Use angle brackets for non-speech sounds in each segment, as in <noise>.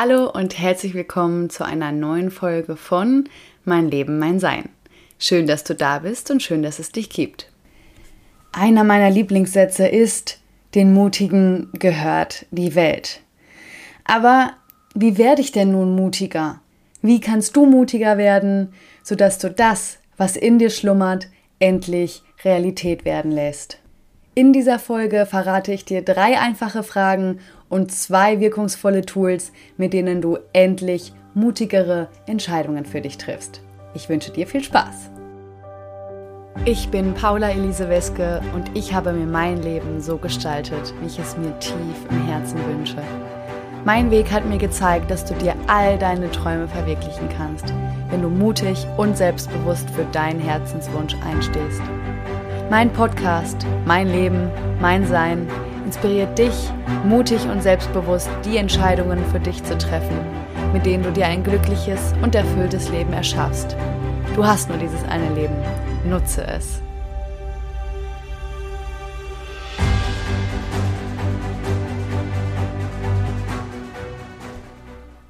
Hallo und herzlich willkommen zu einer neuen Folge von Mein Leben, mein Sein. Schön, dass du da bist und schön, dass es dich gibt. Einer meiner Lieblingssätze ist, den Mutigen gehört die Welt. Aber wie werde ich denn nun mutiger? Wie kannst du mutiger werden, sodass du das, was in dir schlummert, endlich Realität werden lässt? In dieser Folge verrate ich dir drei einfache Fragen und zwei wirkungsvolle Tools, mit denen du endlich mutigere Entscheidungen für dich triffst. Ich wünsche dir viel Spaß. Ich bin Paula Elise Weske und ich habe mir mein Leben so gestaltet, wie ich es mir tief im Herzen wünsche. Mein Weg hat mir gezeigt, dass du dir all deine Träume verwirklichen kannst, wenn du mutig und selbstbewusst für deinen Herzenswunsch einstehst. Mein Podcast, mein Leben, mein Sein inspiriert dich, mutig und selbstbewusst die Entscheidungen für dich zu treffen, mit denen du dir ein glückliches und erfülltes Leben erschaffst. Du hast nur dieses eine Leben. Nutze es.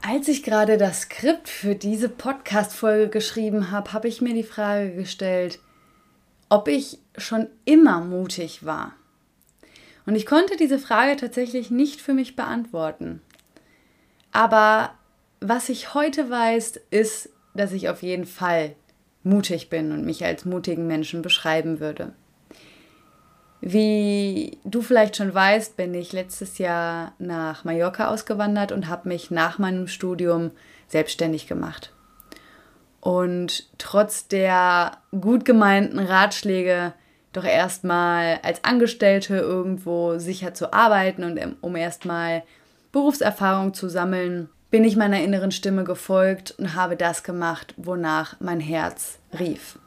Als ich gerade das Skript für diese Podcast-Folge geschrieben habe, habe ich mir die Frage gestellt, ob ich schon immer mutig war. Und ich konnte diese Frage tatsächlich nicht für mich beantworten. Aber was ich heute weiß, ist, dass ich auf jeden Fall mutig bin und mich als mutigen Menschen beschreiben würde. Wie du vielleicht schon weißt, bin ich letztes Jahr nach Mallorca ausgewandert und habe mich nach meinem Studium selbstständig gemacht. Und trotz der gut gemeinten Ratschläge doch erstmal als Angestellte irgendwo sicher zu arbeiten und um erstmal Berufserfahrung zu sammeln, bin ich meiner inneren Stimme gefolgt und habe das gemacht, wonach mein Herz rief.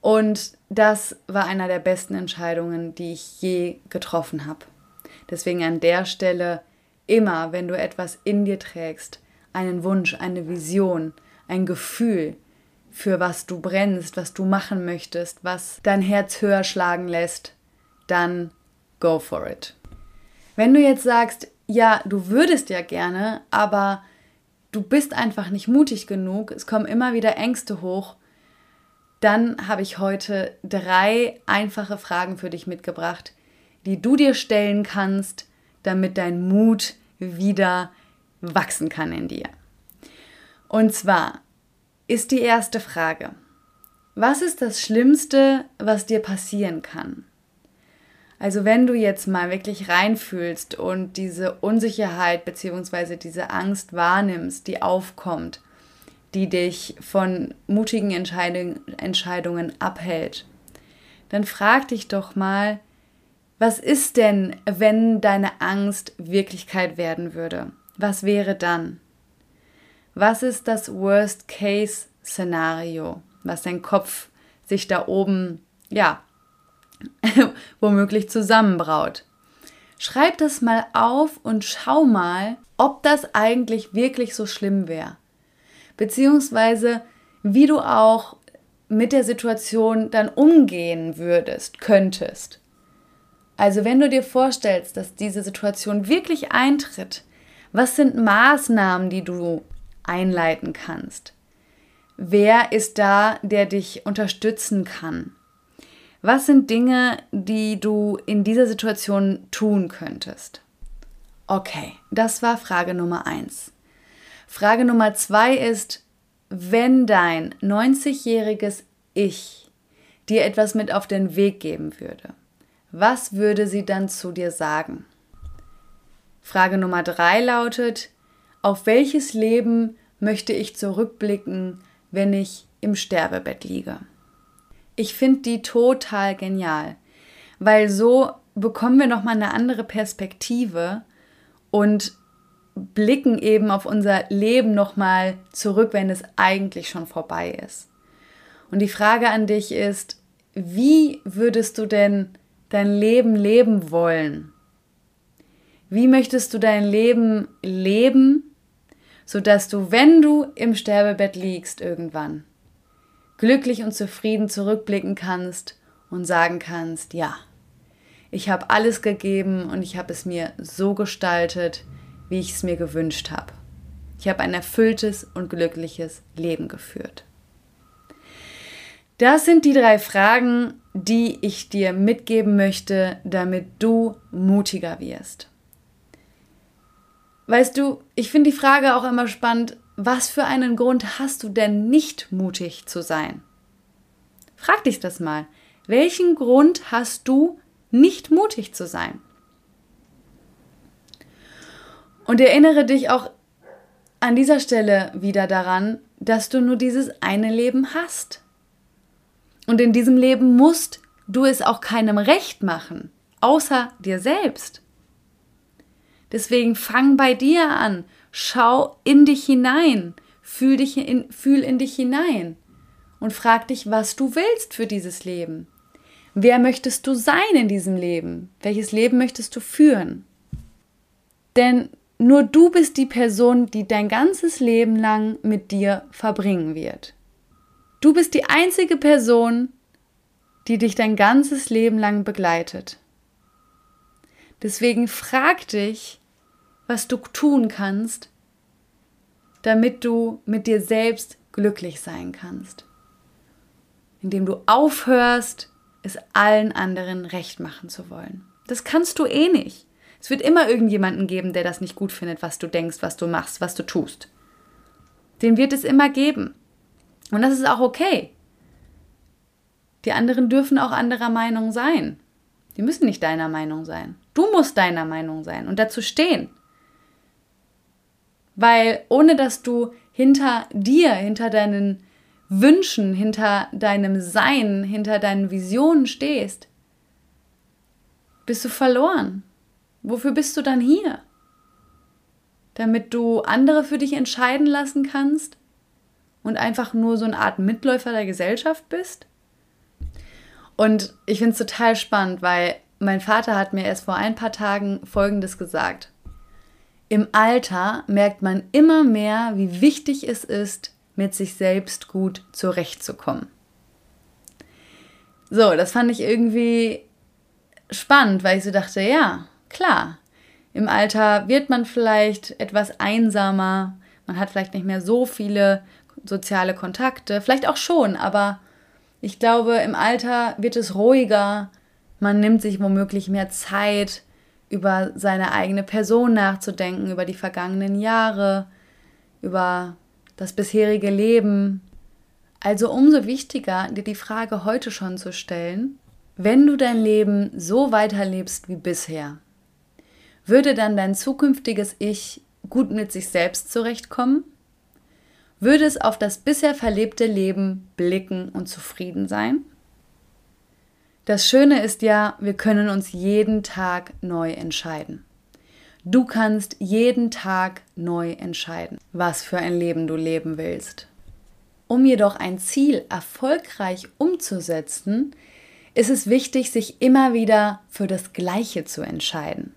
Und das war einer der besten Entscheidungen, die ich je getroffen habe. Deswegen an der Stelle immer, wenn du etwas in dir trägst, einen Wunsch, eine Vision, ein Gefühl, für was du brennst, was du machen möchtest, was dein Herz höher schlagen lässt, dann go for it. Wenn du jetzt sagst, ja, du würdest ja gerne, aber du bist einfach nicht mutig genug, es kommen immer wieder Ängste hoch, dann habe ich heute drei einfache Fragen für dich mitgebracht, die du dir stellen kannst, damit dein Mut wieder wachsen kann in dir. Und zwar, ist die erste Frage. Was ist das Schlimmste, was dir passieren kann? Also wenn du jetzt mal wirklich reinfühlst und diese Unsicherheit bzw. diese Angst wahrnimmst, die aufkommt, die dich von mutigen Entscheidung, Entscheidungen abhält, dann frag dich doch mal, was ist denn, wenn deine Angst Wirklichkeit werden würde? Was wäre dann? Was ist das Worst-Case-Szenario, was dein Kopf sich da oben, ja, <laughs> womöglich zusammenbraut. Schreib das mal auf und schau mal, ob das eigentlich wirklich so schlimm wäre. Beziehungsweise, wie du auch mit der Situation dann umgehen würdest, könntest. Also wenn du dir vorstellst, dass diese Situation wirklich eintritt, was sind Maßnahmen, die du einleiten kannst? Wer ist da, der dich unterstützen kann? Was sind Dinge, die du in dieser Situation tun könntest? Okay, das war Frage Nummer eins. Frage Nummer zwei ist, wenn dein 90-jähriges Ich dir etwas mit auf den Weg geben würde, was würde sie dann zu dir sagen? Frage Nummer drei lautet, auf welches Leben möchte ich zurückblicken, wenn ich im Sterbebett liege? Ich finde die total genial, weil so bekommen wir nochmal eine andere Perspektive und blicken eben auf unser Leben nochmal zurück, wenn es eigentlich schon vorbei ist. Und die Frage an dich ist, wie würdest du denn dein Leben leben wollen? Wie möchtest du dein Leben leben, sodass du, wenn du im Sterbebett liegst irgendwann, glücklich und zufrieden zurückblicken kannst und sagen kannst, ja, ich habe alles gegeben und ich habe es mir so gestaltet, wie ich es mir gewünscht habe. Ich habe ein erfülltes und glückliches Leben geführt. Das sind die drei Fragen, die ich dir mitgeben möchte, damit du mutiger wirst. Weißt du, ich finde die Frage auch immer spannend, was für einen Grund hast du denn nicht mutig zu sein? Frag dich das mal. Welchen Grund hast du nicht mutig zu sein? Und erinnere dich auch an dieser Stelle wieder daran, dass du nur dieses eine Leben hast. Und in diesem Leben musst du es auch keinem recht machen, außer dir selbst. Deswegen fang bei dir an, schau in dich hinein, fühl, dich in, fühl in dich hinein und frag dich, was du willst für dieses Leben. Wer möchtest du sein in diesem Leben? Welches Leben möchtest du führen? Denn nur du bist die Person, die dein ganzes Leben lang mit dir verbringen wird. Du bist die einzige Person, die dich dein ganzes Leben lang begleitet. Deswegen frag dich, was du tun kannst, damit du mit dir selbst glücklich sein kannst. Indem du aufhörst, es allen anderen recht machen zu wollen. Das kannst du eh nicht. Es wird immer irgendjemanden geben, der das nicht gut findet, was du denkst, was du machst, was du tust. Den wird es immer geben. Und das ist auch okay. Die anderen dürfen auch anderer Meinung sein. Die müssen nicht deiner Meinung sein. Du musst deiner Meinung sein und dazu stehen. Weil ohne dass du hinter dir, hinter deinen Wünschen, hinter deinem Sein, hinter deinen Visionen stehst, bist du verloren. Wofür bist du dann hier? Damit du andere für dich entscheiden lassen kannst und einfach nur so eine Art Mitläufer der Gesellschaft bist? Und ich finde es total spannend, weil mein Vater hat mir erst vor ein paar Tagen Folgendes gesagt. Im Alter merkt man immer mehr, wie wichtig es ist, mit sich selbst gut zurechtzukommen. So, das fand ich irgendwie spannend, weil ich so dachte, ja, klar, im Alter wird man vielleicht etwas einsamer, man hat vielleicht nicht mehr so viele soziale Kontakte, vielleicht auch schon, aber ich glaube, im Alter wird es ruhiger, man nimmt sich womöglich mehr Zeit, über seine eigene Person nachzudenken, über die vergangenen Jahre, über das bisherige Leben. Also umso wichtiger, dir die Frage heute schon zu stellen, wenn du dein Leben so weiterlebst wie bisher, würde dann dein zukünftiges Ich gut mit sich selbst zurechtkommen? Würde es auf das bisher verlebte Leben blicken und zufrieden sein? Das Schöne ist ja, wir können uns jeden Tag neu entscheiden. Du kannst jeden Tag neu entscheiden, was für ein Leben du leben willst. Um jedoch ein Ziel erfolgreich umzusetzen, ist es wichtig, sich immer wieder für das Gleiche zu entscheiden.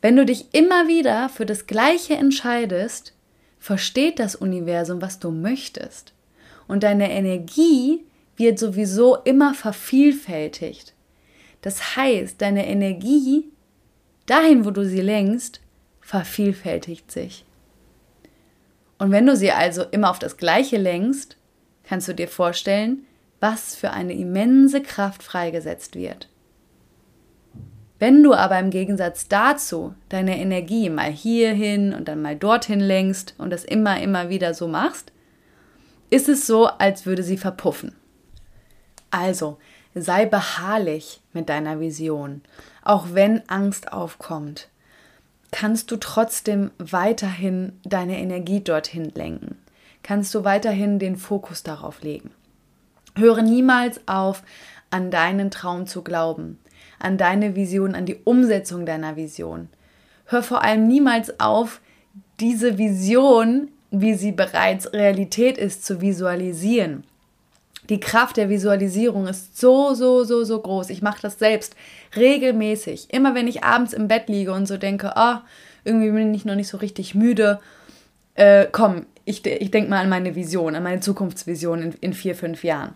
Wenn du dich immer wieder für das Gleiche entscheidest, versteht das Universum, was du möchtest. Und deine Energie wird sowieso immer vervielfältigt. Das heißt, deine Energie, dahin, wo du sie lenkst, vervielfältigt sich. Und wenn du sie also immer auf das Gleiche lenkst, kannst du dir vorstellen, was für eine immense Kraft freigesetzt wird. Wenn du aber im Gegensatz dazu deine Energie mal hierhin und dann mal dorthin lenkst und das immer, immer wieder so machst, ist es so, als würde sie verpuffen. Also, sei beharrlich mit deiner Vision. Auch wenn Angst aufkommt, kannst du trotzdem weiterhin deine Energie dorthin lenken. Kannst du weiterhin den Fokus darauf legen. Höre niemals auf, an deinen Traum zu glauben, an deine Vision, an die Umsetzung deiner Vision. Hör vor allem niemals auf, diese Vision, wie sie bereits Realität ist, zu visualisieren. Die Kraft der Visualisierung ist so, so, so, so groß. Ich mache das selbst regelmäßig. Immer wenn ich abends im Bett liege und so denke, oh, irgendwie bin ich noch nicht so richtig müde. Äh, komm, ich, ich denke mal an meine Vision, an meine Zukunftsvision in, in vier, fünf Jahren.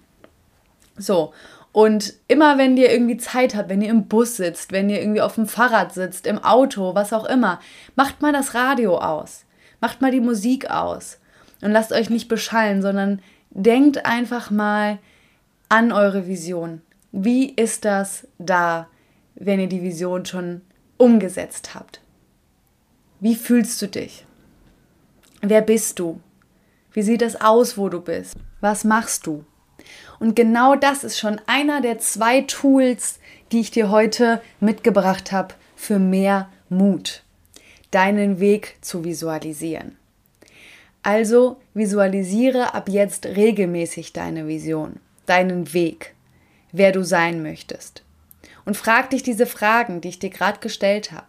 So. Und immer wenn ihr irgendwie Zeit habt, wenn ihr im Bus sitzt, wenn ihr irgendwie auf dem Fahrrad sitzt, im Auto, was auch immer, macht mal das Radio aus. Macht mal die Musik aus und lasst euch nicht beschallen, sondern denkt einfach mal an eure Vision. Wie ist das da, wenn ihr die Vision schon umgesetzt habt? Wie fühlst du dich? Wer bist du? Wie sieht es aus, wo du bist? Was machst du? Und genau das ist schon einer der zwei Tools, die ich dir heute mitgebracht habe für mehr Mut, deinen Weg zu visualisieren. Also visualisiere ab jetzt regelmäßig deine Vision, deinen Weg, wer du sein möchtest. Und frag dich diese Fragen, die ich dir gerade gestellt habe.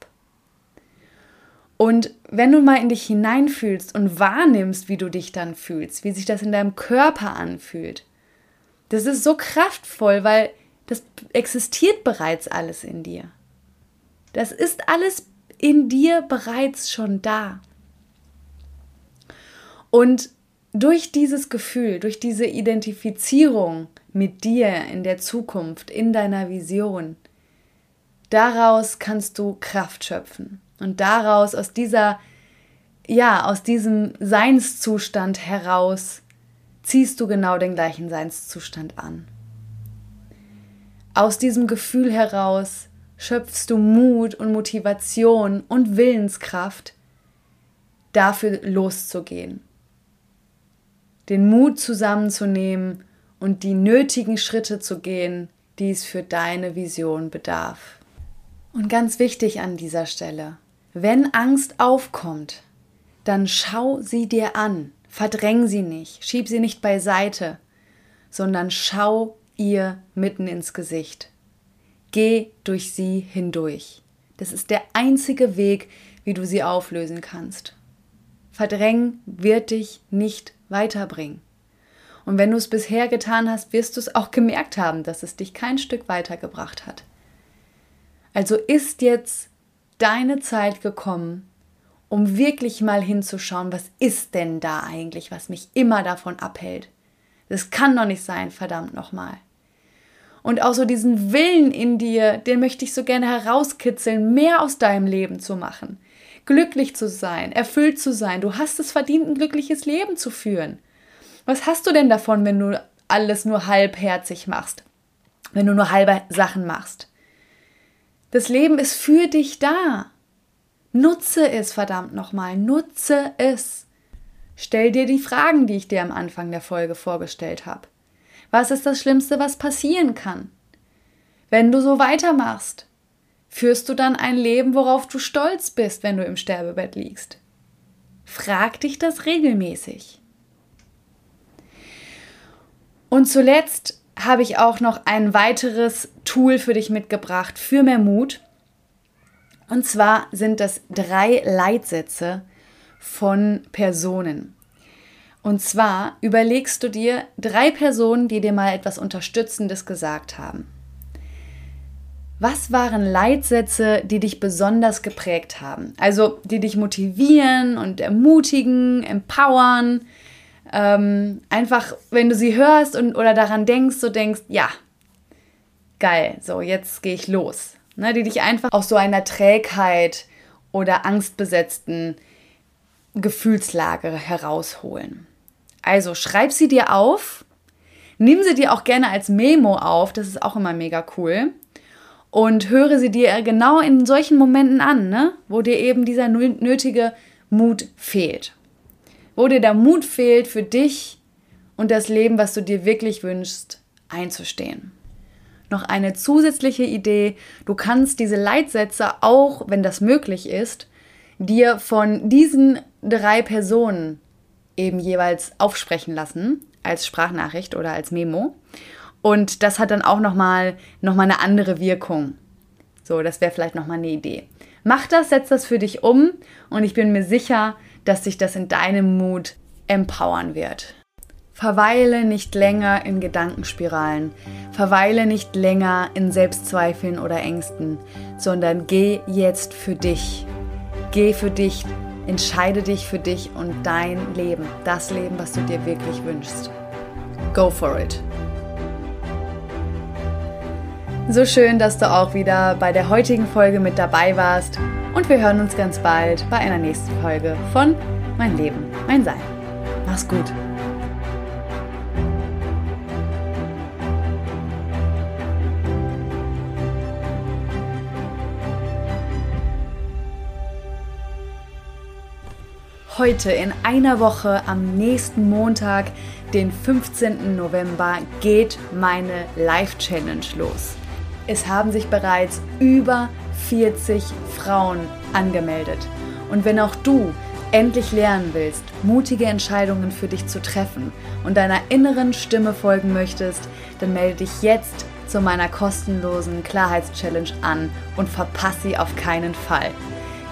Und wenn du mal in dich hineinfühlst und wahrnimmst, wie du dich dann fühlst, wie sich das in deinem Körper anfühlt, das ist so kraftvoll, weil das existiert bereits alles in dir. Das ist alles in dir bereits schon da. Und durch dieses Gefühl, durch diese Identifizierung mit dir in der Zukunft, in deiner Vision, daraus kannst du Kraft schöpfen. Und daraus, aus dieser, ja, aus diesem Seinszustand heraus, ziehst du genau den gleichen Seinszustand an. Aus diesem Gefühl heraus schöpfst du Mut und Motivation und Willenskraft, dafür loszugehen. Den Mut zusammenzunehmen und die nötigen Schritte zu gehen, die es für deine Vision bedarf. Und ganz wichtig an dieser Stelle, wenn Angst aufkommt, dann schau sie dir an, verdräng sie nicht, schieb sie nicht beiseite, sondern schau ihr mitten ins Gesicht. Geh durch sie hindurch. Das ist der einzige Weg, wie du sie auflösen kannst. Verdrängen wird dich nicht weiterbringen. Und wenn du es bisher getan hast, wirst du es auch gemerkt haben, dass es dich kein Stück weitergebracht hat. Also ist jetzt deine Zeit gekommen, um wirklich mal hinzuschauen, was ist denn da eigentlich, was mich immer davon abhält. Das kann doch nicht sein, verdammt nochmal. Und auch so diesen Willen in dir, den möchte ich so gerne herauskitzeln, mehr aus deinem Leben zu machen. Glücklich zu sein, erfüllt zu sein. Du hast es verdient, ein glückliches Leben zu führen. Was hast du denn davon, wenn du alles nur halbherzig machst? Wenn du nur halbe Sachen machst? Das Leben ist für dich da. Nutze es, verdammt nochmal, nutze es. Stell dir die Fragen, die ich dir am Anfang der Folge vorgestellt habe. Was ist das Schlimmste, was passieren kann? Wenn du so weitermachst, führst du dann ein Leben, worauf du stolz bist, wenn du im Sterbebett liegst? Frag dich das regelmäßig. Und zuletzt habe ich auch noch ein weiteres Tool für dich mitgebracht für mehr Mut. Und zwar sind das drei Leitsätze von Personen. Und zwar überlegst du dir drei Personen, die dir mal etwas Unterstützendes gesagt haben. Was waren Leitsätze, die dich besonders geprägt haben? Also die dich motivieren und ermutigen, empowern, ähm, einfach, wenn du sie hörst und, oder daran denkst, so denkst, ja, geil, so jetzt gehe ich los. Ne, die dich einfach aus so einer Trägheit oder angstbesetzten Gefühlslage herausholen. Also schreib sie dir auf, nimm sie dir auch gerne als Memo auf, das ist auch immer mega cool. Und höre sie dir genau in solchen Momenten an, ne? wo dir eben dieser nötige Mut fehlt wo dir der Mut fehlt, für dich und das Leben, was du dir wirklich wünschst, einzustehen. Noch eine zusätzliche Idee, du kannst diese Leitsätze auch, wenn das möglich ist, dir von diesen drei Personen eben jeweils aufsprechen lassen, als Sprachnachricht oder als Memo. Und das hat dann auch nochmal noch mal eine andere Wirkung. So, das wäre vielleicht nochmal eine Idee. Mach das, setz das für dich um und ich bin mir sicher, dass sich das in deinem Mut empowern wird. Verweile nicht länger in Gedankenspiralen, verweile nicht länger in Selbstzweifeln oder Ängsten, sondern geh jetzt für dich. Geh für dich, entscheide dich für dich und dein Leben, das Leben, was du dir wirklich wünschst. Go for it. So schön, dass du auch wieder bei der heutigen Folge mit dabei warst. und wir hören uns ganz bald bei einer nächsten Folge von Mein Leben, mein Sein. Mach's gut. Heute in einer Woche am nächsten Montag, den 15. November, geht meine Live-Challenge los. Es haben sich bereits über 40 Frauen angemeldet. Und wenn auch du endlich lernen willst, mutige Entscheidungen für dich zu treffen und deiner inneren Stimme folgen möchtest, dann melde dich jetzt zu meiner kostenlosen Klarheitschallenge an und verpasse sie auf keinen Fall.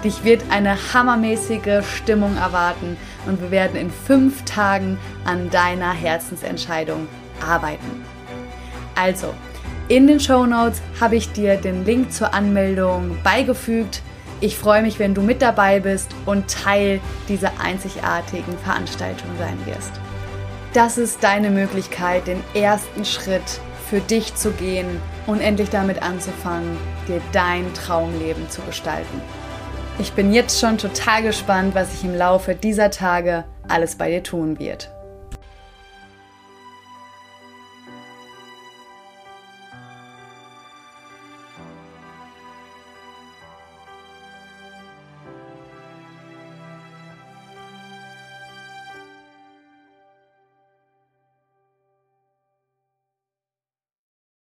Dich wird eine hammermäßige Stimmung erwarten und wir werden in fünf Tagen an deiner Herzensentscheidung arbeiten. Also, in den Show Notes habe ich dir den Link zur Anmeldung beigefügt. Ich freue mich, wenn du mit dabei bist und Teil dieser einzigartigen Veranstaltung sein wirst. Das ist deine Möglichkeit, den ersten Schritt für dich zu gehen und endlich damit anzufangen, dir dein Traumleben zu gestalten. Ich bin jetzt schon total gespannt, was sich im Laufe dieser Tage alles bei dir tun wird.